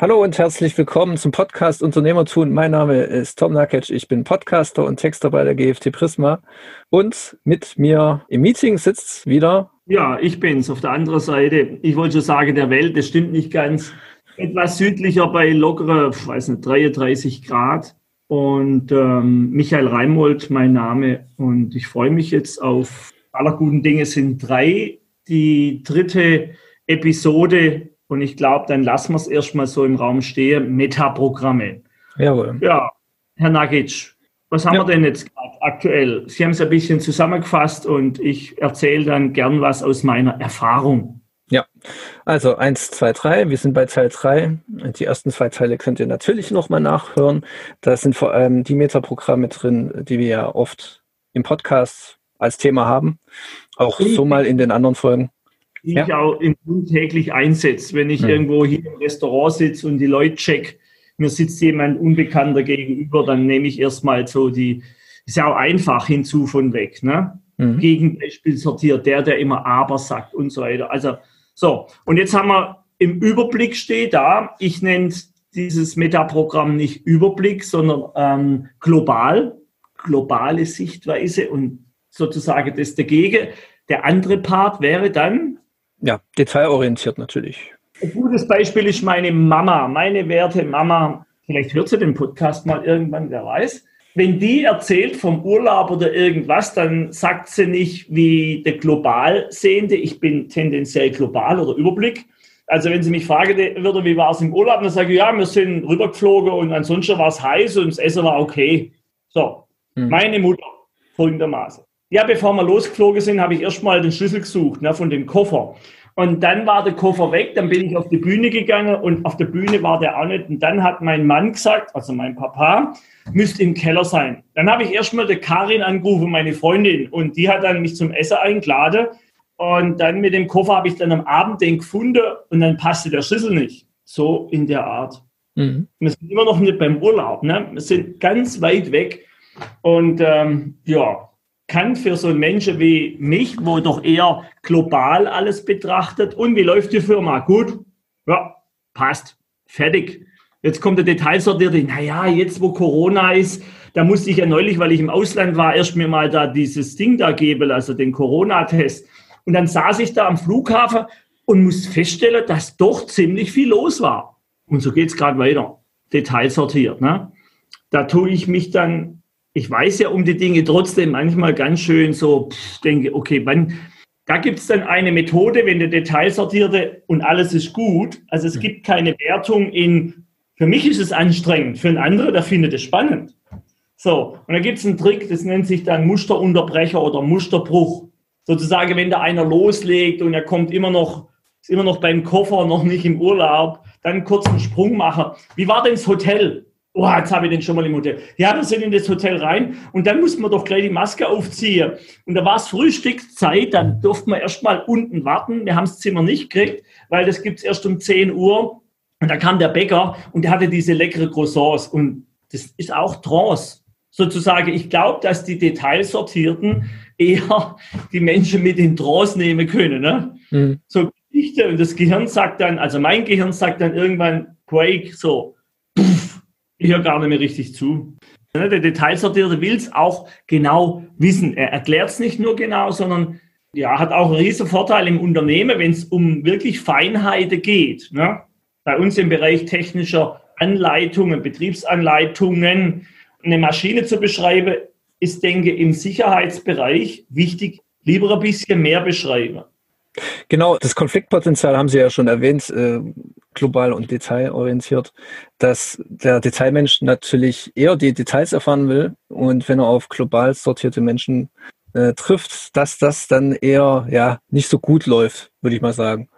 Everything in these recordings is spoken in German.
Hallo und herzlich willkommen zum Podcast Unternehmertun. Mein Name ist Tom Nakic. Ich bin Podcaster und Texter bei der GFT Prisma. Und mit mir im Meeting sitzt wieder. Ja, ich bin's auf der anderen Seite. Ich wollte schon sagen, der Welt, das stimmt nicht ganz. Etwas südlicher bei lockere, weiß nicht, 33 Grad. Und ähm, Michael Reimold, mein Name. Und ich freue mich jetzt auf aller guten Dinge sind drei. Die dritte Episode und ich glaube, dann lassen wir es erstmal so im Raum stehen. Metaprogramme. Jawohl. Ja, Herr Nagic, was haben ja. wir denn jetzt gerade aktuell? Sie haben es ein bisschen zusammengefasst und ich erzähle dann gern was aus meiner Erfahrung. Ja, also eins, zwei, drei. Wir sind bei Teil drei. Die ersten zwei Teile könnt ihr natürlich nochmal nachhören. Da sind vor allem die Metaprogramme drin, die wir ja oft im Podcast als Thema haben. Auch so mal in den anderen Folgen die ja. ich auch im täglich einsetze. Wenn ich ja. irgendwo hier im Restaurant sitze und die Leute check, mir sitzt jemand Unbekannter gegenüber, dann nehme ich erstmal so die, ist ja auch einfach hinzu von weg, ne? Mhm. Gegenbeispiel sortiert, der, der immer aber sagt und so weiter. Also, so. Und jetzt haben wir im Überblick steht da, ich nenne dieses Metaprogramm nicht Überblick, sondern ähm, global, globale Sichtweise und sozusagen das dagegen. Der andere Part wäre dann ja, detailorientiert natürlich. Ein gutes Beispiel ist meine Mama, meine werte Mama. Vielleicht hört sie den Podcast mal irgendwann, wer weiß. Wenn die erzählt vom Urlaub oder irgendwas, dann sagt sie nicht wie der Globalsehende, ich bin tendenziell global oder Überblick. Also wenn sie mich fragen würde, wie war es im Urlaub, dann sage ich, ja, wir sind rübergeflogen und ansonsten war es heiß und das Essen war okay. So, hm. meine Mutter folgendermaßen. Ja, bevor wir losgeflogen sind, habe ich erstmal den Schlüssel gesucht ne, von dem Koffer. Und dann war der Koffer weg, dann bin ich auf die Bühne gegangen und auf der Bühne war der auch nicht. Und dann hat mein Mann gesagt, also mein Papa, müsste im Keller sein. Dann habe ich erstmal der Karin angerufen, meine Freundin, und die hat dann mich zum Essen eingeladen. Und dann mit dem Koffer habe ich dann am Abend den gefunden und dann passte der Schlüssel nicht. So in der Art. Mhm. Wir sind immer noch nicht beim Urlaub, ne? Wir sind ganz weit weg. Und ähm, ja, kann für so einen Menschen wie mich, wo doch eher global alles betrachtet, und wie läuft die Firma? Gut, ja, passt, fertig. Jetzt kommt der Detailsortierte, naja, jetzt wo Corona ist, da musste ich ja neulich, weil ich im Ausland war, erst mir mal da dieses Ding da geben, also den Corona-Test. Und dann saß ich da am Flughafen und muss feststellen, dass doch ziemlich viel los war. Und so geht's gerade weiter, detailsortiert. Ne? Da tue ich mich dann ich weiß ja um die Dinge trotzdem manchmal ganz schön so, pff, denke, okay, wann, da gibt es dann eine Methode, wenn der Detail sortierte und alles ist gut. Also es gibt keine Wertung in, für mich ist es anstrengend, für einen anderen, der findet es spannend. So, und da gibt es einen Trick, das nennt sich dann Musterunterbrecher oder Musterbruch. Sozusagen, wenn da einer loslegt und er kommt immer noch, ist immer noch beim Koffer, noch nicht im Urlaub, dann kurz einen Sprung machen. Wie war denn das Hotel? Oh, jetzt habe ich den schon mal im Hotel. Ja, wir sind in das Hotel rein und dann mussten wir doch gleich die Maske aufziehen. Und da war es Frühstückszeit, dann durften wir erst mal unten warten. Wir haben das Zimmer nicht gekriegt, weil das gibt es erst um 10 Uhr. Und da kam der Bäcker und der hatte diese leckere Croissants und das ist auch Trance. Sozusagen, ich glaube, dass die Detailsortierten eher die Menschen mit in Trance nehmen können. Ne? Mhm. So Geschichte und das Gehirn sagt dann, also mein Gehirn sagt dann irgendwann, Quake, so, pff, ich höre gar nicht mehr richtig zu. Der Detailsortierte will es auch genau wissen. Er erklärt es nicht nur genau, sondern ja, hat auch einen riesen Vorteil im Unternehmen, wenn es um wirklich Feinheiten geht. Ne? Bei uns im Bereich technischer Anleitungen, Betriebsanleitungen, eine Maschine zu beschreiben, ist, denke ich, im Sicherheitsbereich wichtig, lieber ein bisschen mehr beschreiben. Genau, das Konfliktpotenzial haben Sie ja schon erwähnt, äh, global und detailorientiert, dass der Detailmensch natürlich eher die Details erfahren will und wenn er auf global sortierte Menschen äh, trifft, dass das dann eher ja nicht so gut läuft, würde ich mal sagen.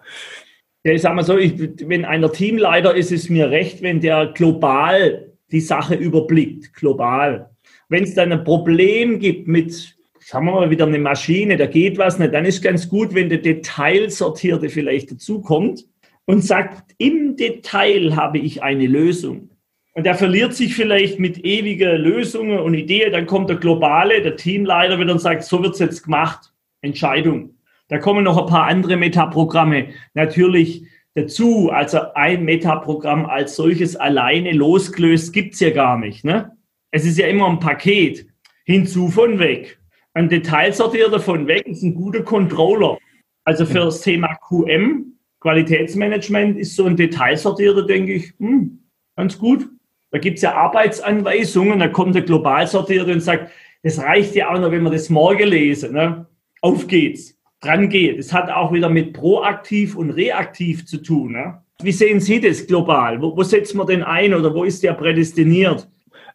Ja, ich sage mal so, ich, wenn einer Teamleiter ist, ist mir recht, wenn der global die Sache überblickt, global. Wenn es dann ein Problem gibt mit sagen wir mal wieder eine Maschine, da geht was nicht, dann ist ganz gut, wenn der Detailsortierte vielleicht dazukommt und sagt, im Detail habe ich eine Lösung. Und der verliert sich vielleicht mit ewiger Lösungen und Ideen, dann kommt der Globale, der Teamleiter wieder und sagt, so wird es jetzt gemacht. Entscheidung. Da kommen noch ein paar andere Metaprogramme. Natürlich dazu. Also ein Metaprogramm als solches alleine losgelöst gibt es ja gar nicht. Ne? Es ist ja immer ein Paket. Hinzu von weg. Ein Detailsortierer von weg ist ein guter Controller. Also für das Thema QM, Qualitätsmanagement, ist so ein Detailsortierer, denke ich, hm, ganz gut. Da gibt es ja Arbeitsanweisungen, da kommt der Globalsortierer und sagt, es reicht ja auch noch, wenn wir das morgen lesen. Ne? Auf geht's, dran geht. Es hat auch wieder mit proaktiv und reaktiv zu tun. Ne? Wie sehen Sie das global? Wo, wo setzt man den ein oder wo ist der prädestiniert?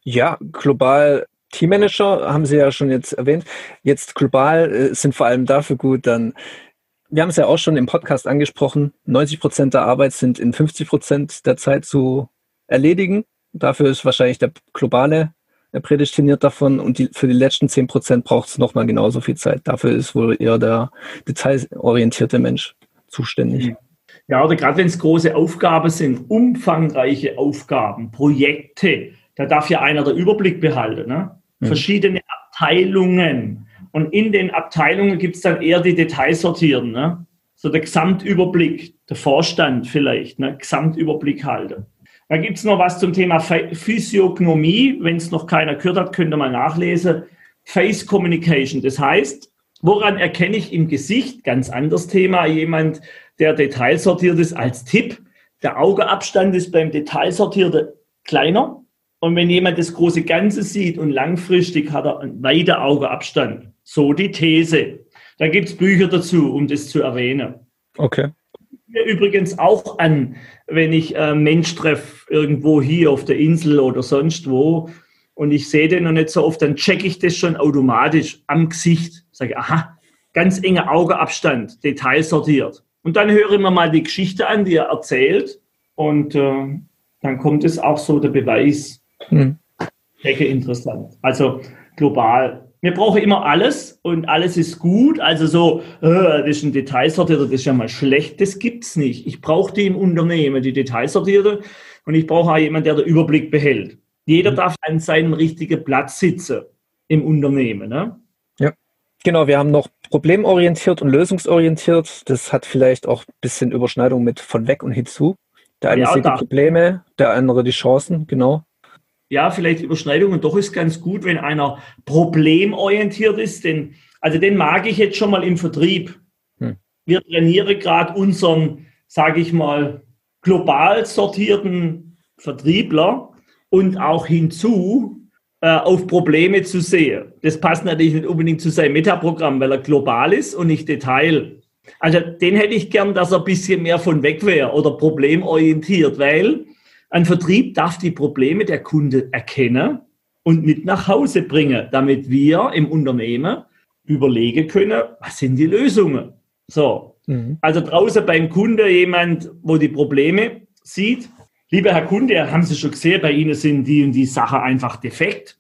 Ja, global Teammanager haben Sie ja schon jetzt erwähnt. Jetzt global äh, sind vor allem dafür gut, dann wir haben es ja auch schon im Podcast angesprochen, 90 Prozent der Arbeit sind in 50 Prozent der Zeit zu erledigen. Dafür ist wahrscheinlich der globale prädestiniert davon und die, für die letzten 10 Prozent braucht es nochmal genauso viel Zeit. Dafür ist wohl eher der detailorientierte Mensch zuständig. Mhm. Ja, oder gerade wenn es große Aufgaben sind, umfangreiche Aufgaben, Projekte, da darf ja einer der Überblick behalten. Ne? Mhm. Verschiedene Abteilungen. Und in den Abteilungen gibt es dann eher die Detailsortierten. Ne? So der Gesamtüberblick, der Vorstand vielleicht, ne? Gesamtüberblick halten. Da gibt es noch was zum Thema Physiognomie. Wenn es noch keiner gehört hat, könnt ihr mal nachlesen. Face Communication. Das heißt, woran erkenne ich im Gesicht, ganz anderes Thema, jemand, der detailsortiert ist, als Tipp. Der Augeabstand ist beim Detailsortierten kleiner. Und wenn jemand das große Ganze sieht und langfristig hat er einen weiten Augeabstand. So die These. Da gibt es Bücher dazu, um das zu erwähnen. Okay mir übrigens auch an, wenn ich äh, Mensch treffe, irgendwo hier auf der Insel oder sonst wo, und ich sehe den noch nicht so oft, dann checke ich das schon automatisch am Gesicht. Sage, aha, ganz enger Augeabstand, detailsortiert. Und dann höre ich mir mal die Geschichte an, die er erzählt. Und äh, dann kommt es auch so der Beweis. Hm. Denke interessant. Also global wir brauchen immer alles und alles ist gut. Also so, äh, das ist ein Detailsortierer, das ist ja mal schlecht, das gibt's nicht. Ich brauche die im Unternehmen, die Detailsortiere, und ich brauche auch jemanden, der den Überblick behält. Jeder mhm. darf an seinem richtigen Platz sitzen im Unternehmen. Ne? Ja, genau. Wir haben noch problemorientiert und lösungsorientiert. Das hat vielleicht auch ein bisschen Überschneidung mit von weg und hinzu. Der eine ja, sieht die Probleme, der andere die Chancen, genau ja, vielleicht Überschneidungen. Doch ist ganz gut, wenn einer problemorientiert ist, denn, also den mag ich jetzt schon mal im Vertrieb. Hm. Wir trainieren gerade unseren, sage ich mal, global sortierten Vertriebler und auch hinzu, äh, auf Probleme zu sehen. Das passt natürlich nicht unbedingt zu seinem Metaprogramm, weil er global ist und nicht Detail. Also den hätte ich gern, dass er ein bisschen mehr von weg wäre oder problemorientiert, weil ein Vertrieb darf die Probleme der Kunde erkennen und mit nach Hause bringen, damit wir im Unternehmen überlegen können, was sind die Lösungen. So, mhm. also draußen beim Kunde jemand, wo die Probleme sieht. Lieber Herr Kunde, haben Sie schon gesehen, bei Ihnen sind die und die Sachen einfach defekt.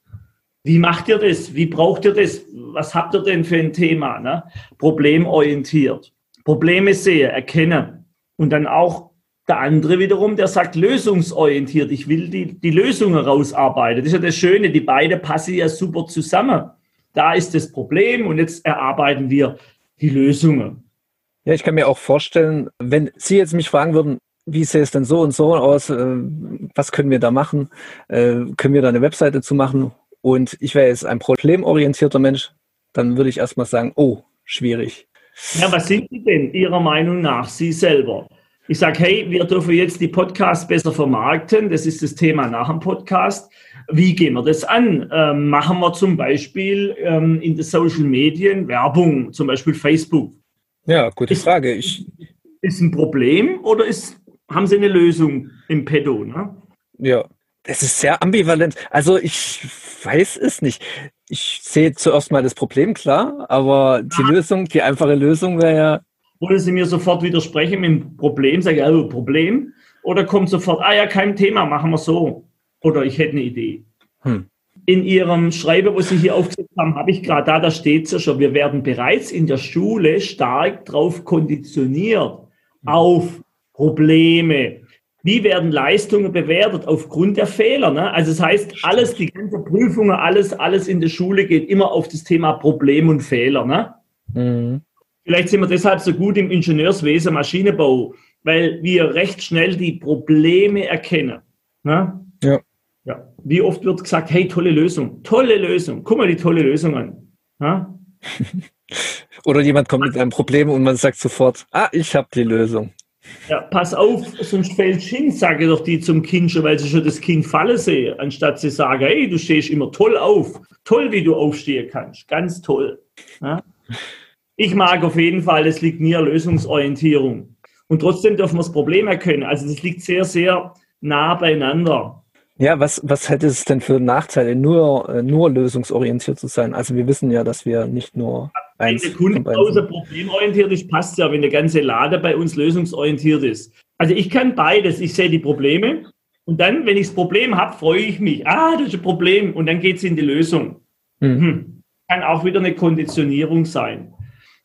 Wie macht ihr das? Wie braucht ihr das? Was habt ihr denn für ein Thema? Ne? Problemorientiert. Probleme sehen, erkennen und dann auch der andere wiederum, der sagt lösungsorientiert, ich will die, die Lösungen rausarbeiten. Das ist ja das Schöne, die beiden passen ja super zusammen. Da ist das Problem und jetzt erarbeiten wir die Lösungen. Ja, ich kann mir auch vorstellen, wenn Sie jetzt mich fragen würden, wie sähe es denn so und so aus, äh, was können wir da machen, äh, können wir da eine Webseite zu machen und ich wäre jetzt ein problemorientierter Mensch, dann würde ich erstmal sagen, oh, schwierig. Ja, was sind Sie denn Ihrer Meinung nach, Sie selber? Ich sage, hey, wir dürfen jetzt die Podcasts besser vermarkten. Das ist das Thema nach dem Podcast. Wie gehen wir das an? Ähm, machen wir zum Beispiel ähm, in den Social Medien Werbung, zum Beispiel Facebook? Ja, gute ist, Frage. Ich, ist ein Problem oder ist, haben Sie eine Lösung im Petto? Ne? Ja, das ist sehr ambivalent. Also ich weiß es nicht. Ich sehe zuerst mal das Problem klar, aber die ja. Lösung, die einfache Lösung wäre ja wollen Sie mir sofort widersprechen mit dem Problem? Sage ich, also Problem? Oder kommt sofort, ah ja, kein Thema, machen wir so. Oder ich hätte eine Idee. Hm. In Ihrem Schreiben, wo Sie hier aufgesetzt haben, habe ich gerade da, da steht es ja schon, wir werden bereits in der Schule stark darauf konditioniert, auf Probleme. Wie werden Leistungen bewertet? Aufgrund der Fehler. Ne? Also das heißt, alles, die ganze Prüfungen, alles, alles in der Schule geht immer auf das Thema Problem und Fehler. Ne? Mhm. Vielleicht sind wir deshalb so gut im Ingenieurswesen, Maschinenbau, weil wir recht schnell die Probleme erkennen. Ne? Ja. ja. Wie oft wird gesagt, hey, tolle Lösung, tolle Lösung, guck mal die tolle Lösung an. Ne? Oder jemand kommt mit einem Problem und man sagt sofort, ah, ich habe die Lösung. Ja, pass auf, sonst fällt hin, sage doch die zum Kind schon, weil sie schon das Kind fallen sehen, anstatt sie sagen, hey, du stehst immer toll auf. Toll, wie du aufstehen kannst. Ganz toll. Ja? Ich mag auf jeden Fall, es liegt mir Lösungsorientierung. Und trotzdem dürfen wir das Problem erkennen. Also das liegt sehr, sehr nah beieinander. Ja, was, was hätte es denn für Nachteile, nur, äh, nur lösungsorientiert zu sein? Also wir wissen ja, dass wir nicht nur eins Wenn der Kunde außer problemorientiert ist, passt ja, wenn der ganze Lade bei uns lösungsorientiert ist. Also ich kann beides. Ich sehe die Probleme und dann, wenn ich das Problem habe, freue ich mich. Ah, das ist ein Problem und dann geht es in die Lösung. Mhm. Hm. Kann auch wieder eine Konditionierung sein.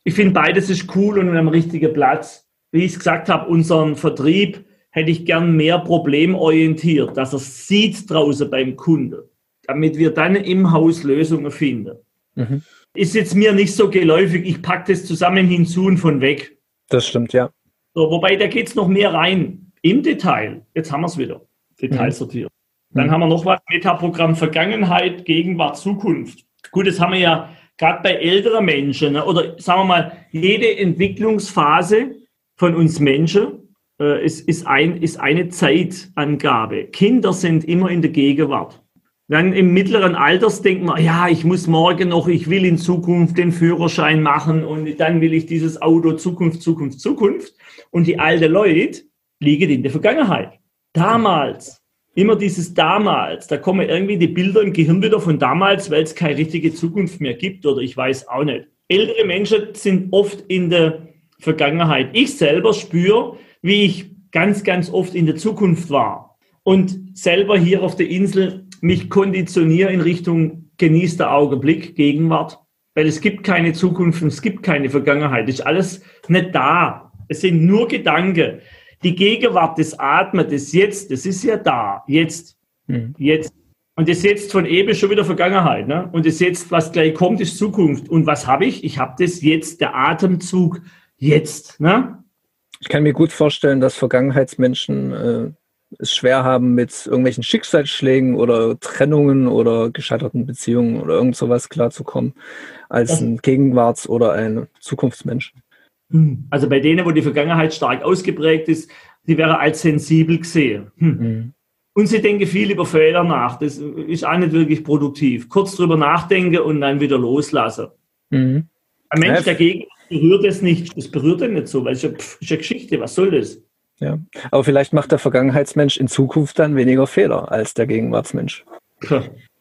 Ich finde, beides ist cool und am richtigen Platz. Wie ich es gesagt habe, unseren Vertrieb hätte ich gern mehr problemorientiert, dass er sieht draußen beim Kunden, damit wir dann im Haus Lösungen finden. Mhm. Ist jetzt mir nicht so geläufig, ich packe das zusammen hinzu und von weg. Das stimmt, ja. So, wobei, da geht es noch mehr rein. Im Detail, jetzt haben wir es wieder, detailsortiert. Mhm. Dann mhm. haben wir noch was, Metaprogramm Vergangenheit, Gegenwart, Zukunft. Gut, das haben wir ja gerade bei älteren Menschen, ne? oder sagen wir mal, jede Entwicklungsphase von uns Menschen äh, ist, ist, ein, ist eine Zeitangabe. Kinder sind immer in der Gegenwart. Dann im mittleren Alters denkt man, ja, ich muss morgen noch, ich will in Zukunft den Führerschein machen und dann will ich dieses Auto Zukunft, Zukunft, Zukunft. Und die alten Leute liegen in der Vergangenheit. Damals, immer dieses damals, da kommen irgendwie die Bilder im Gehirn wieder von damals, weil es keine richtige Zukunft mehr gibt oder ich weiß auch nicht. Ältere Menschen sind oft in der Vergangenheit. Ich selber spüre, wie ich ganz, ganz oft in der Zukunft war und selber hier auf der Insel mich konditioniere in Richtung genießter Augenblick, Gegenwart, weil es gibt keine Zukunft und es gibt keine Vergangenheit. Es ist alles nicht da. Es sind nur Gedanken. Die Gegenwart, das Atmen, das Jetzt, das ist ja da. Jetzt. Mhm. Jetzt. Und das Jetzt von eben schon wieder Vergangenheit. Ne? Und das Jetzt, was gleich kommt, ist Zukunft. Und was habe ich? Ich habe das Jetzt, der Atemzug jetzt. Ne? Ich kann mir gut vorstellen, dass Vergangenheitsmenschen äh, es schwer haben mit irgendwelchen Schicksalsschlägen oder Trennungen oder gescheiterten Beziehungen oder irgend sowas klarzukommen, als ein Gegenwarts- oder ein Zukunftsmensch. Hm. Also bei denen, wo die Vergangenheit stark ausgeprägt ist, die wäre als sensibel gesehen. Hm. Mhm. Und sie denken viel über Fehler nach. Das ist auch nicht wirklich produktiv. Kurz drüber nachdenken und dann wieder loslassen. Mhm. Ein Mensch dagegen berührt es nicht, das berührt ihn nicht so, weil es ist, pff, ist eine Geschichte, was soll das? Ja, aber vielleicht macht der Vergangenheitsmensch in Zukunft dann weniger Fehler als der Gegenwartsmensch.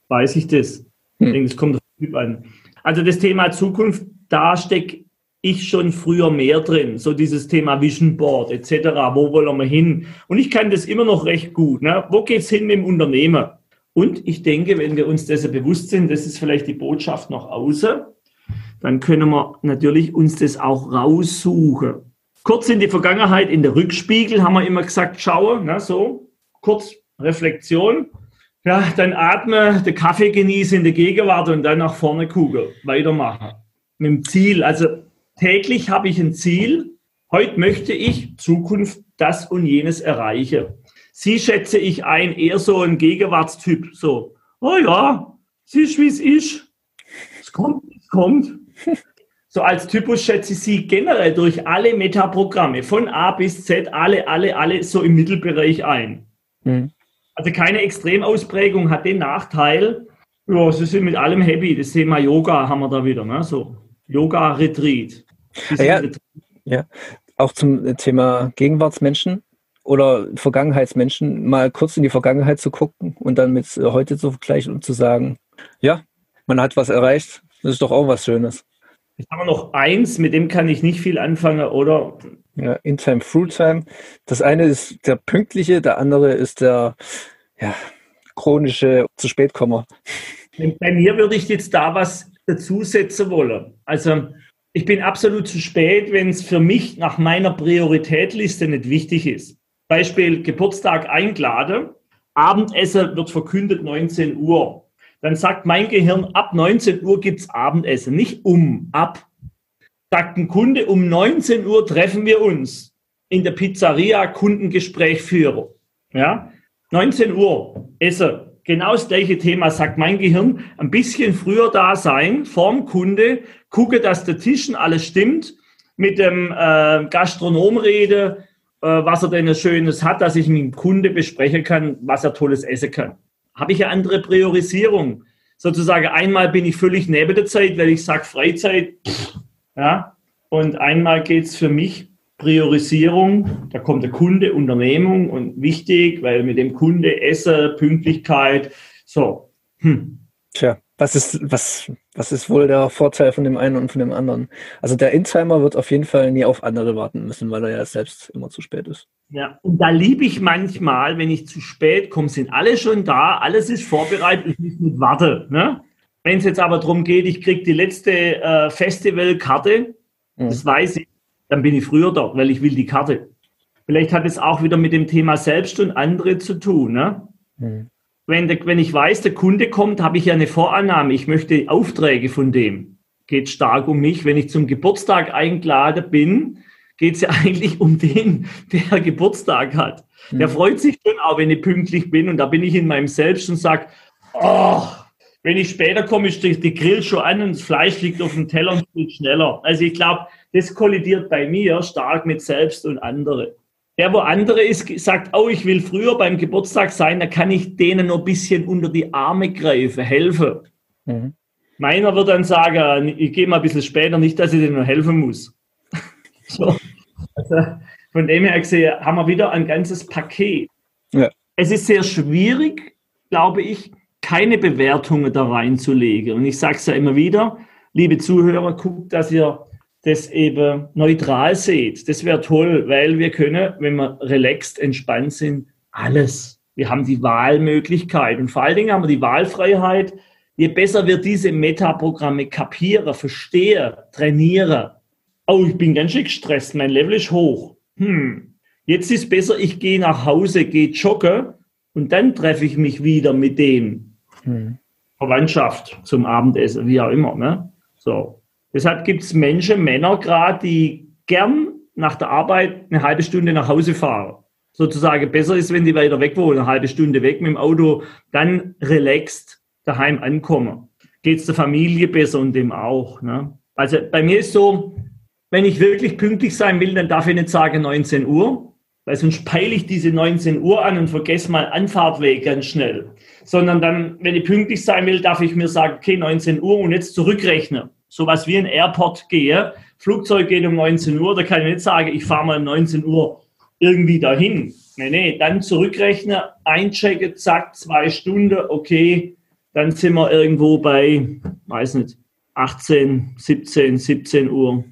Weiß ich das? Hm. Ich denke, es kommt auf den Typ an. Also das Thema Zukunft, da stecke ich schon früher mehr drin. So dieses Thema Vision Board etc. Wo wollen wir hin? Und ich kann das immer noch recht gut. Ne? Wo geht's hin mit dem Unternehmen? Und ich denke, wenn wir uns dessen bewusst sind, das ist vielleicht die Botschaft nach außen, dann können wir natürlich uns das auch raussuchen. Kurz in die Vergangenheit, in der Rückspiegel haben wir immer gesagt, schaue, ne, so, kurz Reflexion. Ja, dann atme, den Kaffee genieße in der Gegenwart und dann nach vorne kugel, weitermachen. Mit dem Ziel, also täglich habe ich ein Ziel. Heute möchte ich Zukunft das und jenes erreichen. Sie schätze ich ein, eher so ein Gegenwartstyp, so, oh ja, siehst wie es ist. Es kommt, es kommt. So als Typus schätze ich Sie generell durch alle Metaprogramme von A bis Z, alle, alle, alle so im Mittelbereich ein. Mhm. Also keine Extremausprägung hat den Nachteil, ja, Sie sind mit allem happy. Das Thema Yoga haben wir da wieder, ne? So Yoga-Retreat. Ja, ja, auch zum Thema Gegenwartsmenschen oder Vergangenheitsmenschen, mal kurz in die Vergangenheit zu gucken und dann mit heute zu vergleichen und zu sagen, ja, man hat was erreicht, das ist doch auch was Schönes. Haben wir noch eins, mit dem kann ich nicht viel anfangen, oder? Ja, In Time, Through Time. Das eine ist der pünktliche, der andere ist der ja, chronische zu spät Kommer. Bei mir würde ich jetzt da was dazusetzen wollen. Also ich bin absolut zu spät, wenn es für mich nach meiner Prioritätliste nicht wichtig ist. Beispiel Geburtstag eingeladen, Abendessen wird verkündet 19 Uhr dann sagt mein Gehirn, ab 19 Uhr gibt es Abendessen, nicht um, ab. Sagt ein Kunde, um 19 Uhr treffen wir uns. in der Pizzeria Kundengespräch führe. Ja, 19 Uhr, esse. Genau das gleiche Thema, sagt mein Gehirn. Ein bisschen früher da sein, vorm Kunde, gucke, dass der Tischen alles stimmt, mit dem äh, Gastronom rede, äh, was er denn Schönes hat, dass ich mit dem Kunde besprechen kann, was er Tolles essen kann. Habe ich eine andere Priorisierung? Sozusagen einmal bin ich völlig neben der Zeit, weil ich sage Freizeit, ja, und einmal geht es für mich Priorisierung, da kommt der Kunde, Unternehmung und wichtig, weil mit dem Kunde Essen, Pünktlichkeit, so. Hm. Tja, was ist, was, was ist wohl der Vorteil von dem einen und von dem anderen? Also der Intimer wird auf jeden Fall nie auf andere warten müssen, weil er ja selbst immer zu spät ist. Ja, und da liebe ich manchmal, wenn ich zu spät komme, sind alle schon da, alles ist vorbereitet, ich muss nicht warten. Ne? Wenn es jetzt aber darum geht, ich kriege die letzte äh, Festivalkarte, mhm. das weiß ich, dann bin ich früher dort, weil ich will die Karte. Vielleicht hat es auch wieder mit dem Thema Selbst und andere zu tun. Ne? Mhm. Wenn, der, wenn ich weiß, der Kunde kommt, habe ich ja eine Vorannahme. Ich möchte Aufträge von dem. Geht stark um mich. Wenn ich zum Geburtstag eingeladen bin, geht es ja eigentlich um den, der Geburtstag hat. Mhm. Der freut sich schon auch, wenn ich pünktlich bin. Und da bin ich in meinem Selbst und sage, oh, wenn ich später komme, ist die Grill schon an und das Fleisch liegt auf dem Teller und geht schneller. Also ich glaube, das kollidiert bei mir stark mit selbst und andere. Der, wo andere ist, sagt, oh, ich will früher beim Geburtstag sein, da kann ich denen noch ein bisschen unter die Arme greifen, helfen. Mhm. Meiner wird dann sagen, ich gehe mal ein bisschen später, nicht, dass ich denen noch helfen muss. so. also, von dem her gesehen, haben wir wieder ein ganzes Paket. Ja. Es ist sehr schwierig, glaube ich, keine Bewertungen da reinzulegen. Und ich sage es ja immer wieder, liebe Zuhörer, guckt, dass ihr das eben neutral seht. Das wäre toll, weil wir können, wenn wir relaxed, entspannt sind, alles. Wir haben die Wahlmöglichkeit und vor allen Dingen haben wir die Wahlfreiheit. Je besser wir diese Metaprogramme kapieren, verstehen, trainieren. Oh, ich bin ganz schön gestresst, mein Level ist hoch. Hm. Jetzt ist besser, ich gehe nach Hause, gehe joggen und dann treffe ich mich wieder mit dem. Hm. Verwandtschaft zum Abendessen, wie auch immer. Ne? So. Deshalb gibt es Menschen, Männer gerade, die gern nach der Arbeit eine halbe Stunde nach Hause fahren. Sozusagen besser ist, wenn die weiter weg wohnen, eine halbe Stunde weg mit dem Auto, dann relaxed daheim ankommen. Geht es der Familie besser und dem auch. Ne? Also bei mir ist so, wenn ich wirklich pünktlich sein will, dann darf ich nicht sagen 19 Uhr, weil sonst peile ich diese 19 Uhr an und vergesse mal Anfahrtweg ganz schnell. Sondern dann, wenn ich pünktlich sein will, darf ich mir sagen, okay, 19 Uhr und jetzt zurückrechnen sowas wie ein Airport gehe, Flugzeug geht um 19 Uhr, da kann ich nicht sagen, ich fahre mal um 19 Uhr irgendwie dahin. Nee, nee, dann zurückrechnen, einchecken, zack, zwei Stunden, okay, dann sind wir irgendwo bei, weiß nicht, 18, 17, 17 Uhr.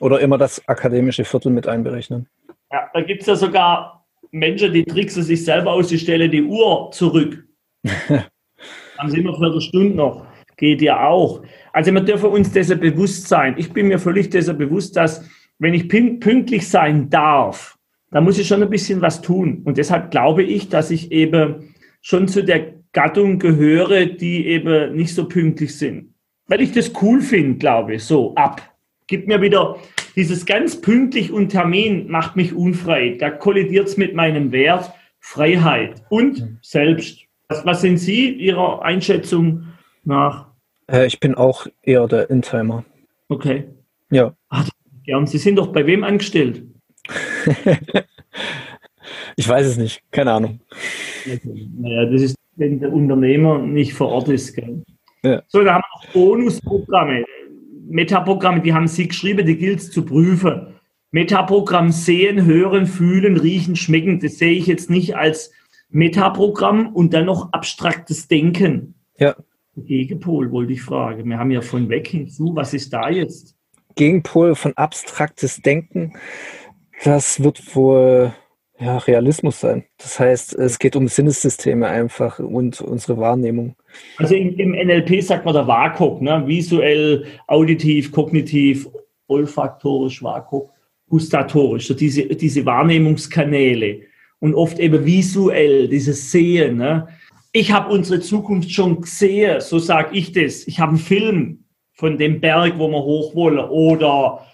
Oder immer das akademische Viertel mit einberechnen. Ja, da gibt es ja sogar Menschen, die tricksen sich selber aus, die stellen die Uhr zurück. Haben sie immer Viertelstunde noch. Geht ja auch. Also wir dürfen uns dessen bewusst sein. Ich bin mir völlig dessen bewusst, dass wenn ich pünktlich sein darf, dann muss ich schon ein bisschen was tun. Und deshalb glaube ich, dass ich eben schon zu der Gattung gehöre, die eben nicht so pünktlich sind. Weil ich das cool finde, glaube ich, so ab. Gibt mir wieder dieses ganz pünktlich und Termin macht mich unfrei. Da kollidiert es mit meinem Wert Freiheit und selbst. Was, was sind Sie Ihrer Einschätzung nach? Äh, ich bin auch eher der Intimer. Okay. Ja. Ach, gern. Sie sind doch bei wem angestellt? ich weiß es nicht. Keine Ahnung. Naja, das ist, wenn der Unternehmer nicht vor Ort ist. Ja. So, da haben wir noch Bonusprogramme. Metaprogramme, die haben Sie geschrieben, die gilt es zu prüfen. Metaprogramm sehen, hören, fühlen, riechen, schmecken, das sehe ich jetzt nicht als Metaprogramm und dann noch abstraktes Denken. Ja. Gegenpol wollte ich fragen. Wir haben ja von weg hinzu. Was ist da jetzt? Gegenpol von abstraktes Denken, das wird wohl ja, Realismus sein. Das heißt, es geht um Sinnessysteme einfach und unsere Wahrnehmung. Also im, im NLP sagt man der WAKOK, ne? visuell, auditiv, kognitiv, olfaktorisch, WAKOK, gustatorisch, so diese, diese Wahrnehmungskanäle und oft eben visuell, dieses Sehen. Ne? ich habe unsere Zukunft schon gesehen, so sage ich das. Ich habe einen Film von dem Berg, wo wir hoch wollen, oder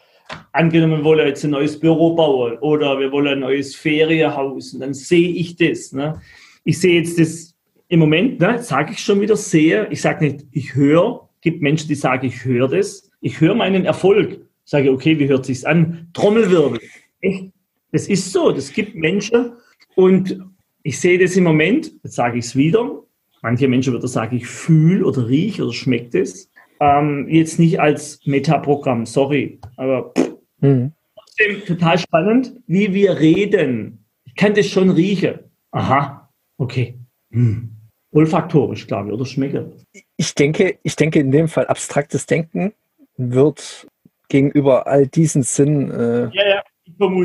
angenommen, wir wollen jetzt ein neues Büro bauen oder wir wollen ein neues Ferienhaus und dann sehe ich das. Ne? Ich sehe jetzt das im Moment, ne, sage ich schon wieder, sehe, ich sage nicht, ich höre, gibt Menschen, die sagen, ich höre das, ich höre meinen Erfolg, sage, okay, wie hört sich's an? Trommelwirbel. Echt? Das ist so, das gibt Menschen und ich sehe das im Moment, jetzt sage ich es wieder, manche Menschen würden sagen, ich fühle oder rieche oder schmeckt es, ähm, jetzt nicht als Metaprogramm, sorry, aber mhm. trotzdem total spannend, wie wir reden. Ich kann das schon riechen. Aha, okay. Hm. Olfaktorisch, glaube ich, oder schmecken. Ich denke, ich denke in dem Fall abstraktes Denken wird gegenüber all diesen Sinnen äh, ja, ja,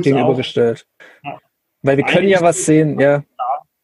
gegenübergestellt. Ja. Weil wir können ja was sehen, ja.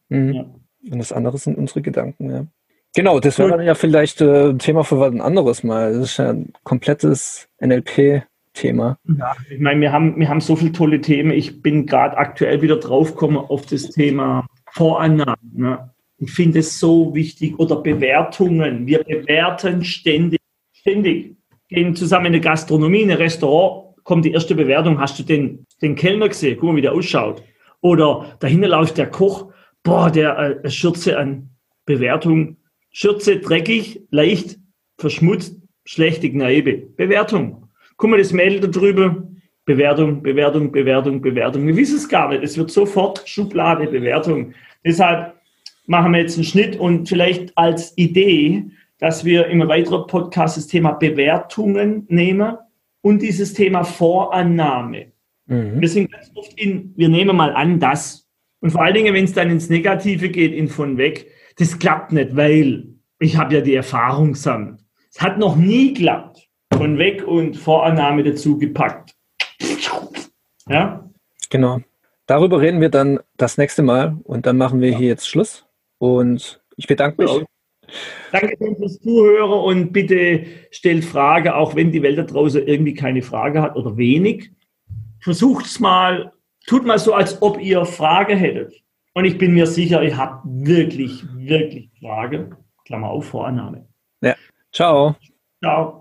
Mhm. Und das andere sind unsere Gedanken, ja. Genau, das wäre dann ja vielleicht äh, ein Thema für was anderes mal. Das ist ja ein komplettes NLP-Thema. Ja, ich meine, wir haben, wir haben so viele tolle Themen. Ich bin gerade aktuell wieder draufgekommen auf das Thema Vorannahmen. Ne? Ich finde es so wichtig. Oder Bewertungen. Wir bewerten ständig. Ständig. Gehen zusammen in eine Gastronomie, in ein Restaurant, kommt die erste Bewertung. Hast du den, den Kellner gesehen? Guck mal, wie der ausschaut. Oder dahinter läuft der Koch. Boah, der äh, Schürze an Bewertung Schürze dreckig, leicht, verschmutzt, schlechte Gneibe. Bewertung. Guck mal, das Mädel da drüben. Bewertung, Bewertung, Bewertung, Bewertung. Wir wissen es gar nicht. Es wird sofort Schublade, Bewertung. Deshalb machen wir jetzt einen Schnitt und vielleicht als Idee, dass wir im weiteren Podcast das Thema Bewertungen nehmen und dieses Thema Vorannahme. Mhm. Wir sind ganz oft in, wir nehmen mal an, das. Und vor allen Dingen, wenn es dann ins Negative geht, in von weg, das klappt nicht, weil ich habe ja die Erfahrung gesammelt. Es hat noch nie geklappt. Von weg und Vorannahme dazu gepackt. Ja? Genau. Darüber reden wir dann das nächste Mal und dann machen wir ja. hier jetzt Schluss. Und ich bedanke mich. Danke fürs Zuhören und bitte stellt Frage, auch wenn die Welt da draußen irgendwie keine Frage hat oder wenig. Versucht es mal, tut mal so, als ob ihr Frage hättet. Und ich bin mir sicher, ihr habt wirklich, wirklich Frage. Klammer auf, Vorannahme. Ja. Ciao. Ciao.